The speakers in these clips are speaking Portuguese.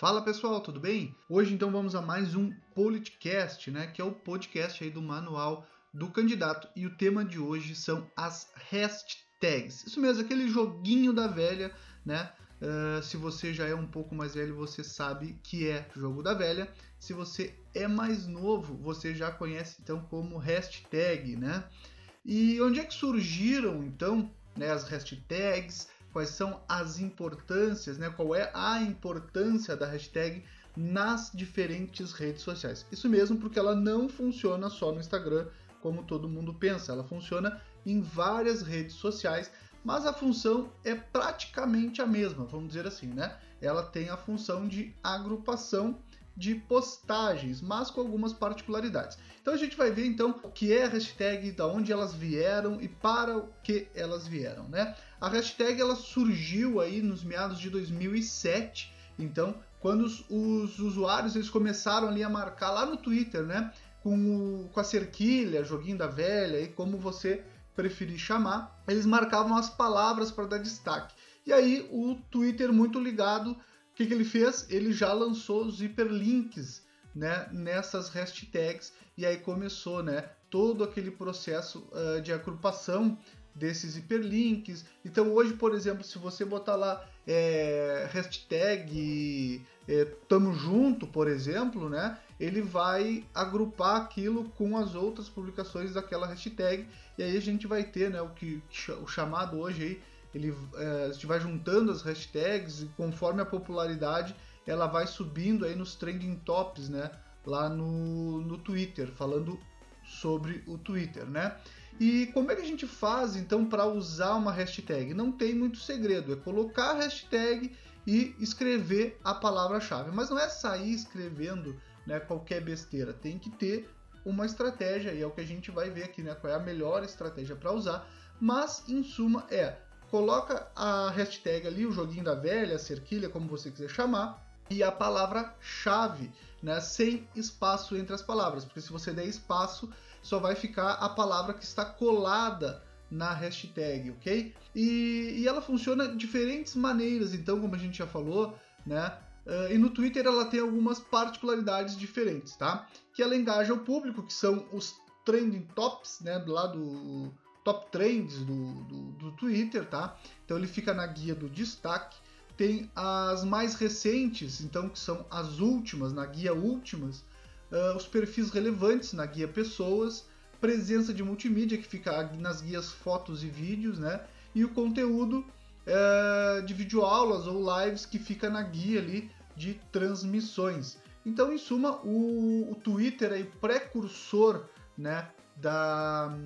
Fala pessoal, tudo bem? Hoje então vamos a mais um Politcast, né, que é o podcast aí do manual do candidato e o tema de hoje são as hashtags. Isso mesmo, aquele joguinho da velha, né? Uh, se você já é um pouco mais velho, você sabe que é jogo da velha. Se você é mais novo, você já conhece então como hashtag, né? E onde é que surgiram então né, as hashtags? Quais são as importâncias, né? Qual é a importância da hashtag nas diferentes redes sociais? Isso mesmo, porque ela não funciona só no Instagram, como todo mundo pensa. Ela funciona em várias redes sociais, mas a função é praticamente a mesma, vamos dizer assim, né? Ela tem a função de agrupação de postagens, mas com algumas particularidades. Então a gente vai ver então o que é a hashtag, da onde elas vieram e para o que elas vieram, né? A hashtag ela surgiu aí nos meados de 2007, então quando os, os usuários eles começaram ali a marcar lá no Twitter, né? Com, o, com a cerquilha, joguinho da velha e como você preferir chamar, eles marcavam as palavras para dar destaque. E aí o Twitter muito ligado que, que ele fez? Ele já lançou os hiperlinks né, nessas hashtags e aí começou né, todo aquele processo uh, de agrupação desses hiperlinks. Então hoje, por exemplo, se você botar lá é, hashtag é, tamo junto, por exemplo, né, ele vai agrupar aquilo com as outras publicações daquela hashtag e aí a gente vai ter né, o que o chamado hoje aí ele, é, vai juntando as hashtags e conforme a popularidade ela vai subindo aí nos trending tops, né? Lá no, no Twitter, falando sobre o Twitter, né? E como é que a gente faz então para usar uma hashtag? Não tem muito segredo, é colocar a hashtag e escrever a palavra-chave. Mas não é sair escrevendo né, qualquer besteira, tem que ter uma estratégia e é o que a gente vai ver aqui, né? Qual é a melhor estratégia para usar. Mas em suma é coloca a hashtag ali, o joguinho da velha, a cerquilha, como você quiser chamar, e a palavra-chave, né, sem espaço entre as palavras, porque se você der espaço, só vai ficar a palavra que está colada na hashtag, ok? E, e ela funciona de diferentes maneiras, então, como a gente já falou, né? Uh, e no Twitter ela tem algumas particularidades diferentes, tá? Que ela engaja o público, que são os trending tops, né? Do lado top trends do, do, do Twitter, tá? Então ele fica na guia do destaque. Tem as mais recentes, então que são as últimas, na guia últimas, uh, os perfis relevantes na guia pessoas, presença de multimídia que fica nas guias fotos e vídeos, né? E o conteúdo uh, de videoaulas ou lives que fica na guia ali de transmissões. Então, em suma, o, o Twitter o precursor né, da,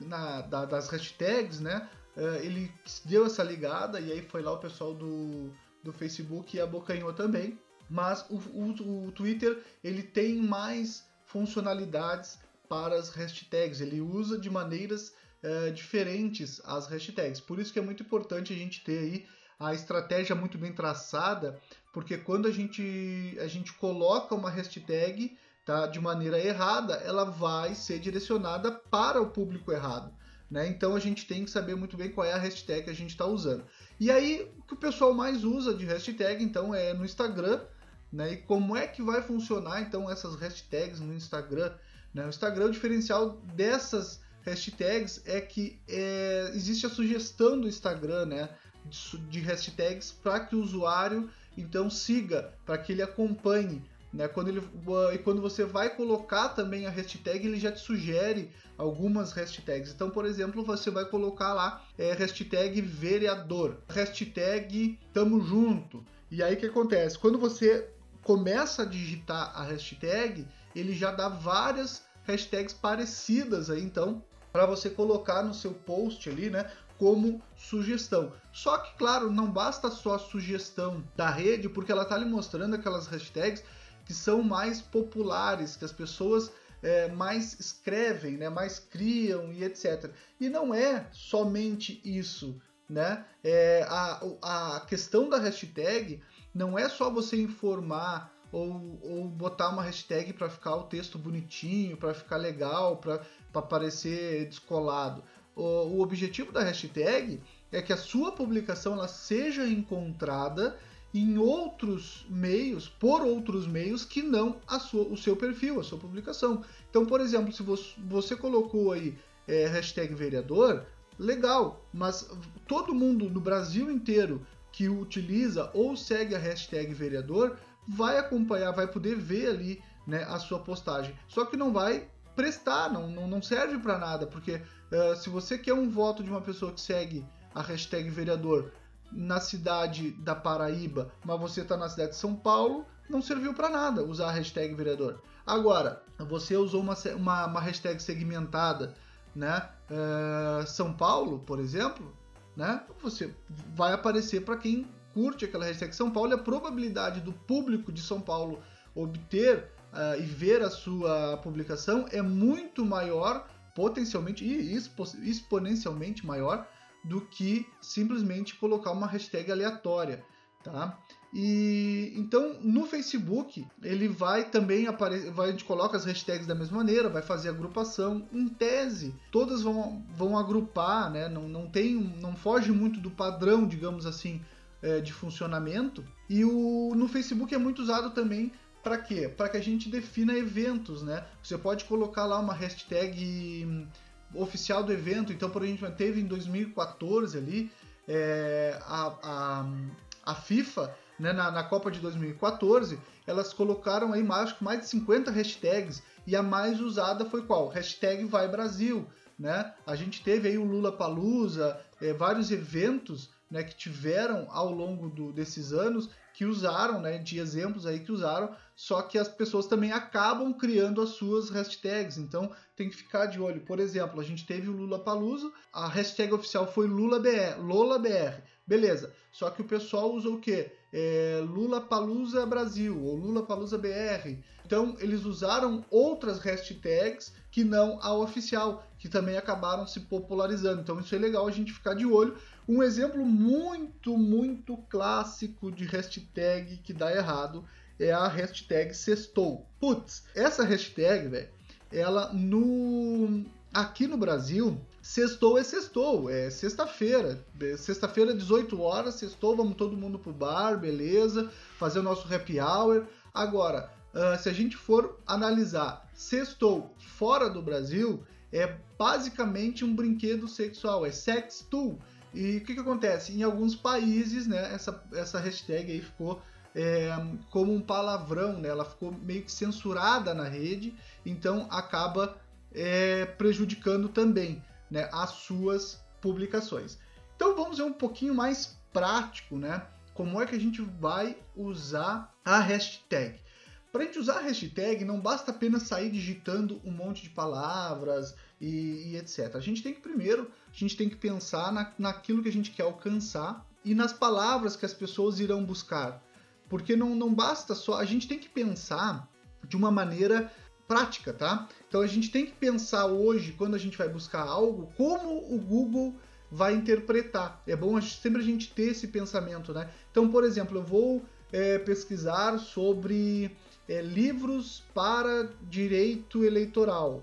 na, da, das hashtags, né? Uh, ele deu essa ligada e aí foi lá o pessoal do, do Facebook e abocanhou também. Mas o, o, o Twitter ele tem mais funcionalidades para as hashtags. Ele usa de maneiras uh, diferentes as hashtags. Por isso que é muito importante a gente ter aí a estratégia muito bem traçada, porque quando a gente, a gente coloca uma hashtag, tá, de maneira errada, ela vai ser direcionada para o público errado. Né? Então a gente tem que saber muito bem qual é a hashtag que a gente está usando. E aí o que o pessoal mais usa de hashtag então é no Instagram, né? E como é que vai funcionar então essas hashtags no Instagram? Né? O Instagram, o diferencial dessas hashtags é que é, existe a sugestão do Instagram, né? De, de hashtags para que o usuário então siga, para que ele acompanhe né? Quando, ele, e quando você vai colocar também a hashtag, ele já te sugere algumas hashtags. Então, por exemplo, você vai colocar lá é, hashtag vereador, hashtag tamo junto. E aí o que acontece? Quando você começa a digitar a hashtag, ele já dá várias hashtags parecidas aí, então, para você colocar no seu post ali, né? Como sugestão. Só que, claro, não basta só a sugestão da rede, porque ela está lhe mostrando aquelas hashtags que são mais populares, que as pessoas é, mais escrevem, né, mais criam e etc. E não é somente isso, né? É, a, a questão da hashtag não é só você informar ou, ou botar uma hashtag para ficar o texto bonitinho, para ficar legal, para parecer descolado. O, o objetivo da hashtag é que a sua publicação ela seja encontrada em outros meios, por outros meios que não sua, o seu perfil, a sua publicação. Então, por exemplo, se você, você colocou aí é, hashtag vereador, legal, mas todo mundo no Brasil inteiro que utiliza ou segue a hashtag vereador vai acompanhar, vai poder ver ali né, a sua postagem. Só que não vai prestar, não, não, não serve para nada, porque uh, se você quer um voto de uma pessoa que segue a hashtag vereador na cidade da Paraíba, mas você está na cidade de São Paulo, não serviu para nada usar a hashtag vereador. Agora, você usou uma, uma, uma hashtag segmentada, né? Uh, São Paulo, por exemplo, né? Você vai aparecer para quem curte aquela hashtag São Paulo e a probabilidade do público de São Paulo obter uh, e ver a sua publicação é muito maior, potencialmente e exponencialmente maior do que simplesmente colocar uma hashtag aleatória, tá? E então no Facebook ele vai também aparecer, vai, a gente coloca as hashtags da mesma maneira, vai fazer agrupação. Em tese, todas vão, vão agrupar, né? Não, não tem, não foge muito do padrão, digamos assim, é, de funcionamento. E o no Facebook é muito usado também para quê? Para que a gente defina eventos, né? Você pode colocar lá uma hashtag oficial do evento. Então, por exemplo, teve em 2014 ali é, a, a, a, FIFA, né, na, na, Copa de 2014, elas colocaram aí mais, mais de 50 hashtags e a mais usada foi qual? Hashtag Vai Brasil. Né? A gente teve aí o Lula Palusa, é, vários eventos né, que tiveram ao longo do, desses anos que usaram, né, de exemplos aí que usaram, só que as pessoas também acabam criando as suas hashtags, então tem que ficar de olho. Por exemplo, a gente teve o Lula Paluso, a hashtag oficial foi LulaBR, LolaBR, beleza. Só que o pessoal usou o quê? É, Lula Palusa Brasil ou Lula Palusa BR. Então eles usaram outras hashtags que não a oficial, que também acabaram se popularizando. Então isso é legal a gente ficar de olho. Um exemplo muito, muito clássico de hashtag que dá errado é a hashtag sextou. Putz, essa hashtag, velho, ela no aqui no Brasil, sextou é sextou, é sexta-feira. Sexta-feira, 18 horas, sextou, vamos todo mundo pro bar, beleza, fazer o nosso happy hour. Agora, uh, se a gente for analisar sextou fora do Brasil, é basicamente um brinquedo sexual, é sex tool. E o que, que acontece? Em alguns países, né, essa, essa hashtag aí ficou é, como um palavrão, né? ela ficou meio que censurada na rede, então acaba é, prejudicando também né, as suas publicações. Então vamos ver um pouquinho mais prático, né? Como é que a gente vai usar a hashtag? Para a gente usar a hashtag, não basta apenas sair digitando um monte de palavras e, e, etc. A gente tem que primeiro, a gente tem que pensar na, naquilo que a gente quer alcançar e nas palavras que as pessoas irão buscar. Porque não, não basta só, a gente tem que pensar de uma maneira prática, tá? Então a gente tem que pensar hoje, quando a gente vai buscar algo, como o Google vai interpretar. É bom sempre a gente ter esse pensamento, né? Então, por exemplo, eu vou é, pesquisar sobre é, livros para direito eleitoral,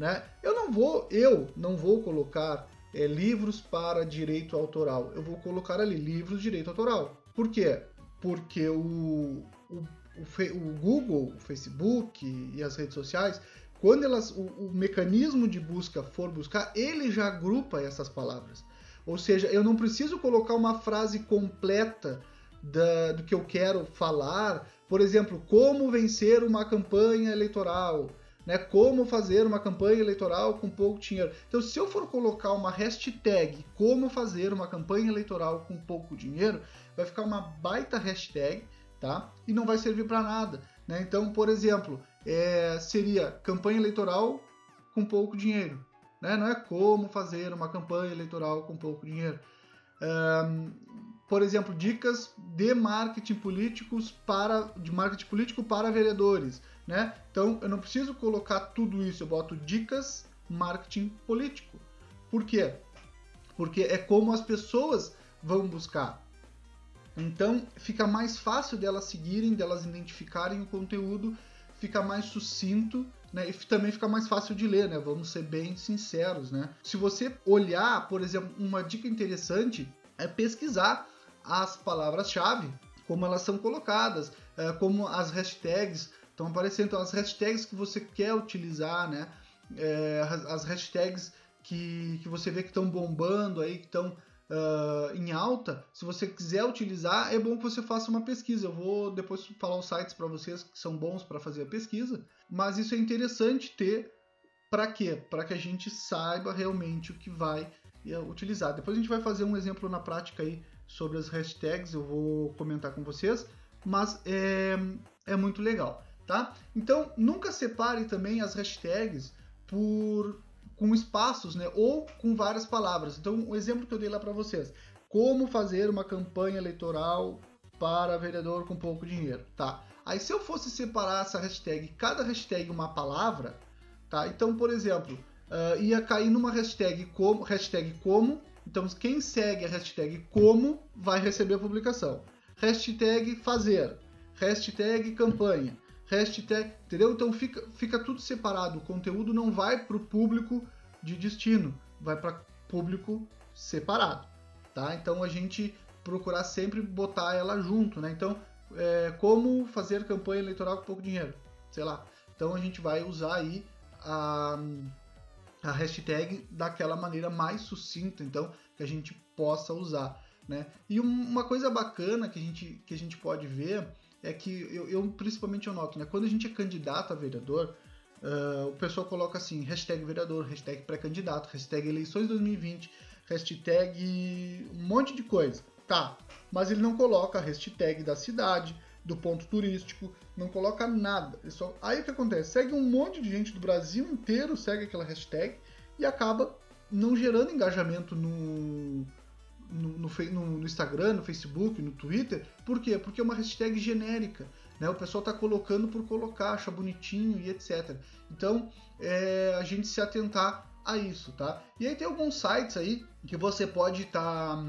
né? Eu não vou, eu não vou colocar é, livros para direito autoral. Eu vou colocar ali livros de direito autoral. Por quê? porque o, o, o, o Google, o Facebook e as redes sociais, quando elas, o, o, mecanismo de busca for buscar, ele já agrupa essas palavras. Ou seja, eu não preciso colocar uma frase completa da, do que eu quero falar. Por exemplo, como vencer uma campanha eleitoral, né? Como fazer uma campanha eleitoral com pouco dinheiro. Então, se eu for colocar uma hashtag como fazer uma campanha eleitoral com pouco dinheiro, vai ficar uma baita hashtag, tá? E não vai servir para nada, né? Então, por exemplo, é, seria campanha eleitoral com pouco dinheiro, né? Não é como fazer uma campanha eleitoral com pouco dinheiro. Um, por exemplo, dicas de marketing políticos para de marketing político para vereadores, né? Então, eu não preciso colocar tudo isso, eu boto dicas marketing político. Por quê? Porque é como as pessoas vão buscar. Então fica mais fácil delas seguirem, delas identificarem o conteúdo, fica mais sucinto, né? E também fica mais fácil de ler, né? Vamos ser bem sinceros, né? Se você olhar, por exemplo, uma dica interessante é pesquisar as palavras-chave como elas são colocadas, é, como as hashtags estão aparecendo, então, as hashtags que você quer utilizar, né? É, as hashtags que, que você vê que estão bombando aí, que estão uh, em alta, se você quiser utilizar, é bom que você faça uma pesquisa. Eu vou depois falar os sites para vocês que são bons para fazer a pesquisa, mas isso é interessante ter para quê? Para que a gente saiba realmente o que vai eh, utilizar. Depois a gente vai fazer um exemplo na prática aí sobre as hashtags, eu vou comentar com vocês, mas é, é muito legal, tá? Então, nunca separe também as hashtags por com espaços, né, ou com várias palavras. Então, o exemplo que eu dei lá para vocês, como fazer uma campanha eleitoral para vereador com pouco dinheiro, tá? Aí se eu fosse separar essa hashtag, cada hashtag uma palavra, tá? Então, por exemplo, uh, ia cair numa hashtag como, hashtag como, então quem segue a hashtag como vai receber a publicação. Hashtag fazer, hashtag campanha, hashtag, entendeu? Então fica, fica tudo separado. O conteúdo não vai para o público de destino, vai para público separado, tá? Então a gente procurar sempre botar ela junto, né? Então, é, como fazer campanha eleitoral com pouco dinheiro, sei lá. Então a gente vai usar aí a, a hashtag daquela maneira mais sucinta, então que a gente possa usar, né? E uma coisa bacana que a gente que a gente pode ver é que eu, eu, principalmente eu noto, né? Quando a gente é candidato a vereador, uh, o pessoal coloca assim, hashtag vereador, hashtag pré-candidato, hashtag eleições 2020, hashtag um monte de coisa. Tá, mas ele não coloca a hashtag da cidade, do ponto turístico, não coloca nada. Só... Aí o que acontece? Segue um monte de gente do Brasil inteiro, segue aquela hashtag e acaba não gerando engajamento no, no, no, no, Instagram, no Facebook, no Twitter. Por quê? Porque é uma hashtag genérica. Né? O pessoal está colocando por colocar, acha bonitinho e etc. Então, é, a gente se atentar a isso, tá? E aí tem alguns sites aí que você pode estar tá,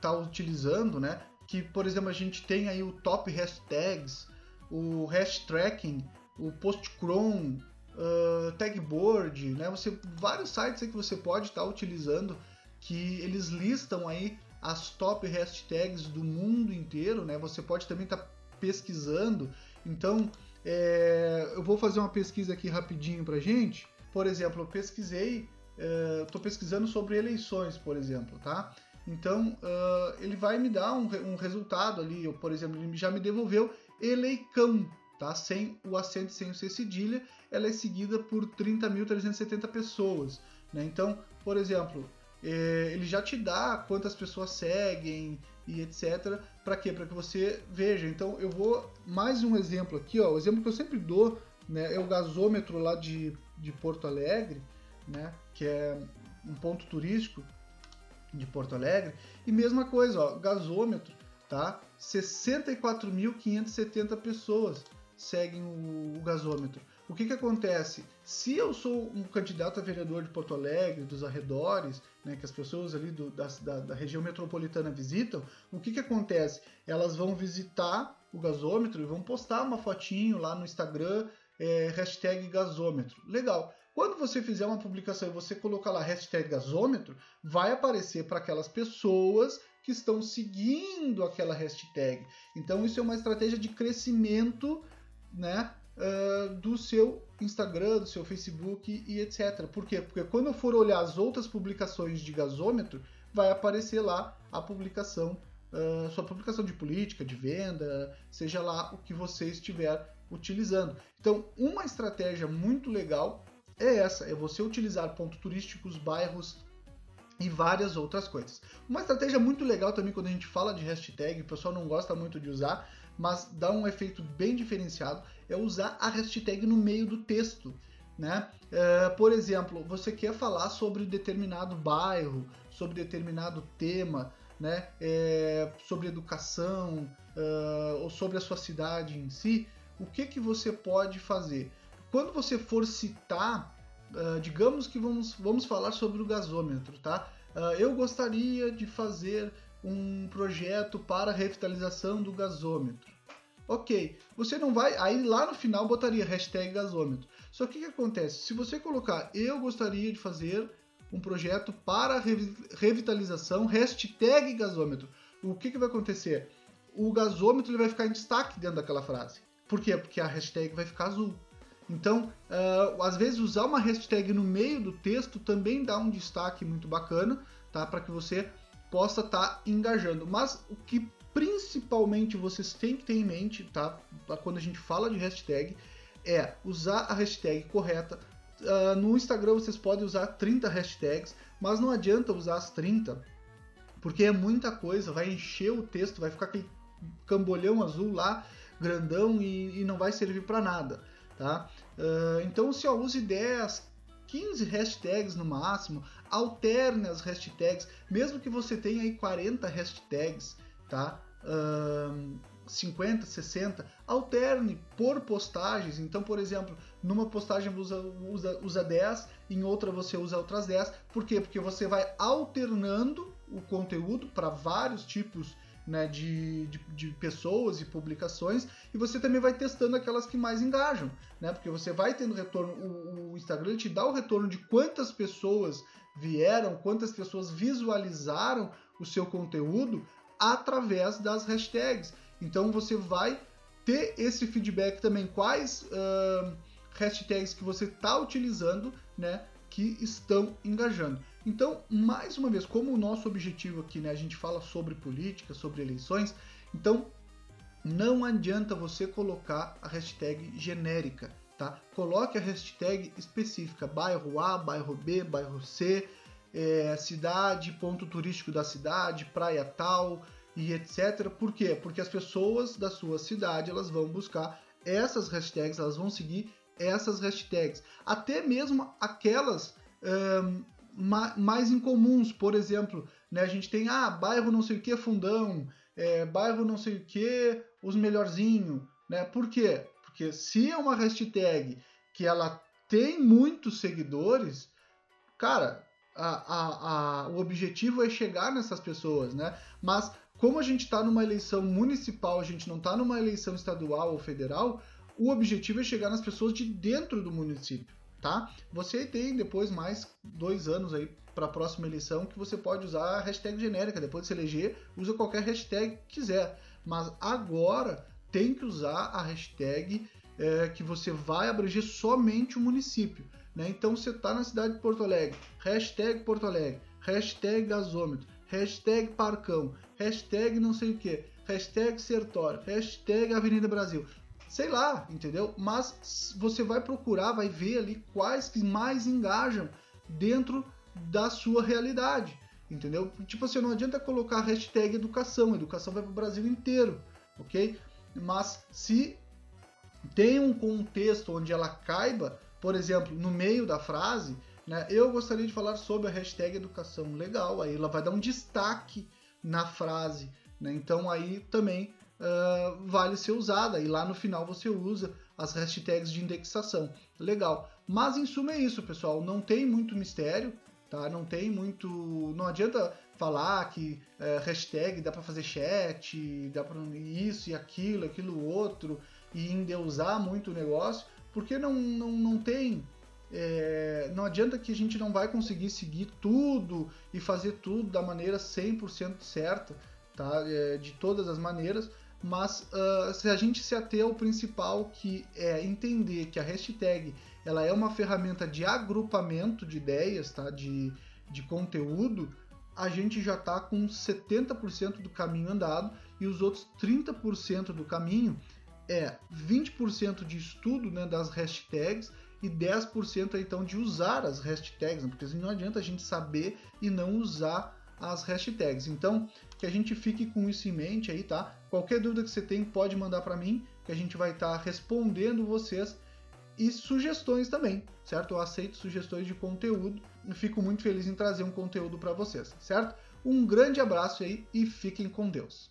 tá utilizando, né? Que, por exemplo, a gente tem aí o top hashtags, o hash tracking, o postcron, uh, tagboard, né? Você, vários sites que você pode estar tá utilizando que eles listam aí as top hashtags do mundo inteiro, né? Você pode também estar tá pesquisando. Então, é, eu vou fazer uma pesquisa aqui rapidinho pra gente. Por exemplo, eu pesquisei, estou é, pesquisando sobre eleições, por exemplo, tá? Então, uh, ele vai me dar um, um resultado ali, eu, por exemplo, ele já me devolveu eleicão, tá? Sem o acento, sem o C cedilha, ela é seguida por 30.370 pessoas, né? Então, por exemplo, é, ele já te dá quantas pessoas seguem e etc. Para quê? Para que você veja. Então eu vou mais um exemplo aqui, ó. O exemplo que eu sempre dou, né, é o gasômetro lá de, de Porto Alegre, né, que é um ponto turístico de Porto Alegre. E mesma coisa, ó, gasômetro, tá? 64.570 pessoas seguem o, o gasômetro. O que, que acontece? Se eu sou um candidato a vereador de Porto Alegre, dos arredores, né, que as pessoas ali do, da, da, da, região metropolitana visitam, o que, que acontece? Elas vão visitar o gasômetro e vão postar uma fotinho lá no Instagram, é, hashtag gasômetro. Legal. Quando você fizer uma publicação e você colocar lá hashtag gasômetro, vai aparecer para aquelas pessoas que estão seguindo aquela hashtag. Então isso é uma estratégia de crescimento né, uh, do seu Instagram, do seu Facebook e etc. Por quê? Porque quando eu for olhar as outras publicações de gasômetro, vai aparecer lá a publicação, uh, sua publicação de política, de venda, seja lá o que você estiver utilizando. Então, uma estratégia muito legal é essa, é você utilizar pontos turísticos, bairros e várias outras coisas. Uma estratégia muito legal também quando a gente fala de hashtag, o pessoal não gosta muito de usar, mas dá um efeito bem diferenciado, é usar a hashtag no meio do texto. Né? É, por exemplo, você quer falar sobre determinado bairro, sobre determinado tema, né? É, sobre educação uh, ou sobre a sua cidade em si, o que, que você pode fazer? Quando você for citar, uh, digamos que vamos, vamos falar sobre o gasômetro, tá? Uh, eu gostaria de fazer um projeto para revitalização do gasômetro. Ok, você não vai. Aí lá no final botaria hashtag gasômetro. Só que o que acontece? Se você colocar eu gostaria de fazer um projeto para revitalização, hashtag gasômetro, o que, que vai acontecer? o gasômetro ele vai ficar em destaque dentro daquela frase. Por quê? Porque a hashtag vai ficar azul. Então, uh, às vezes usar uma hashtag no meio do texto também dá um destaque muito bacana, tá? Para que você possa estar tá engajando. Mas o que principalmente vocês têm que ter em mente, tá? Quando a gente fala de hashtag, é usar a hashtag correta. Uh, no Instagram vocês podem usar 30 hashtags, mas não adianta usar as 30, porque é muita coisa, vai encher o texto, vai ficar aquele cambolhão azul lá, grandão e, e não vai servir para nada, tá? Uh, então, se eu use 10, 15 hashtags no máximo, alterne as hashtags, mesmo que você tenha aí 40 hashtags, tá? Uh, 50, 60, alterne por postagens. Então, por exemplo, numa postagem você usa, usa 10, em outra você usa outras 10. Por quê? Porque você vai alternando o conteúdo para vários tipos né, de, de, de, pessoas e publicações e você também vai testando aquelas que mais engajam, né? Porque você vai tendo retorno, o, o Instagram te dá o retorno de quantas pessoas vieram, quantas pessoas visualizaram o seu conteúdo através das hashtags. Então você vai ter esse feedback também, quais uh, hashtags que você está utilizando, né, que estão engajando. Então, mais uma vez, como o nosso objetivo aqui, né, a gente fala sobre política, sobre eleições, então não adianta você colocar a hashtag genérica, tá? Coloque a hashtag específica, bairro A, bairro B, bairro C, é, cidade, ponto turístico da cidade, praia tal, e etc. Por quê? Porque as pessoas da sua cidade elas vão buscar essas hashtags, elas vão seguir essas hashtags. Até mesmo aquelas mais incomuns, por exemplo, né, a gente tem ah, bairro não sei o que fundão, é, bairro não sei o que os melhorzinho, né? Por quê? Porque se é uma hashtag que ela tem muitos seguidores, cara, a, a, a, o objetivo é chegar nessas pessoas, né? Mas como a gente está numa eleição municipal, a gente não está numa eleição estadual ou federal, o objetivo é chegar nas pessoas de dentro do município, tá? Você tem depois mais dois anos aí para a próxima eleição que você pode usar a hashtag genérica. Depois de se eleger, usa qualquer hashtag que quiser. Mas agora tem que usar a hashtag é, que você vai abranger somente o município. Né? Então você está na cidade de Porto Alegre, hashtag Porto Alegre, hashtag gasômetro, hashtag Parcão, hashtag não sei o que, hashtag Sertor, hashtag Avenida Brasil. Sei lá, entendeu? Mas você vai procurar, vai ver ali quais que mais engajam dentro da sua realidade, entendeu? Tipo assim, não adianta colocar hashtag educação, educação vai para o Brasil inteiro, ok? Mas se tem um contexto onde ela caiba, por exemplo, no meio da frase, né? Eu gostaria de falar sobre a hashtag educação legal, aí ela vai dar um destaque na frase, né? então aí também uh, vale ser usada, e lá no final você usa as hashtags de indexação. Legal. Mas em suma é isso, pessoal. Não tem muito mistério, tá? Não tem muito. Não adianta falar que uh, hashtag dá para fazer chat, dá para isso e aquilo, aquilo outro, e endeusar muito o negócio, porque não, não, não tem é, não adianta que a gente não vai conseguir seguir tudo e fazer tudo da maneira 100% certa, tá? É, de todas as maneiras, mas uh, se a gente se ater ao principal, que é entender que a hashtag ela é uma ferramenta de agrupamento de ideias, tá? de, de conteúdo, a gente já está com 70% do caminho andado e os outros 30% do caminho é 20% de estudo né, das hashtags e 10% então de usar as hashtags, né? porque assim, não adianta a gente saber e não usar as hashtags. Então, que a gente fique com isso em mente aí, tá? Qualquer dúvida que você tem, pode mandar para mim, que a gente vai estar tá respondendo vocês e sugestões também, certo? Eu aceito sugestões de conteúdo e fico muito feliz em trazer um conteúdo para vocês, certo? Um grande abraço aí e fiquem com Deus.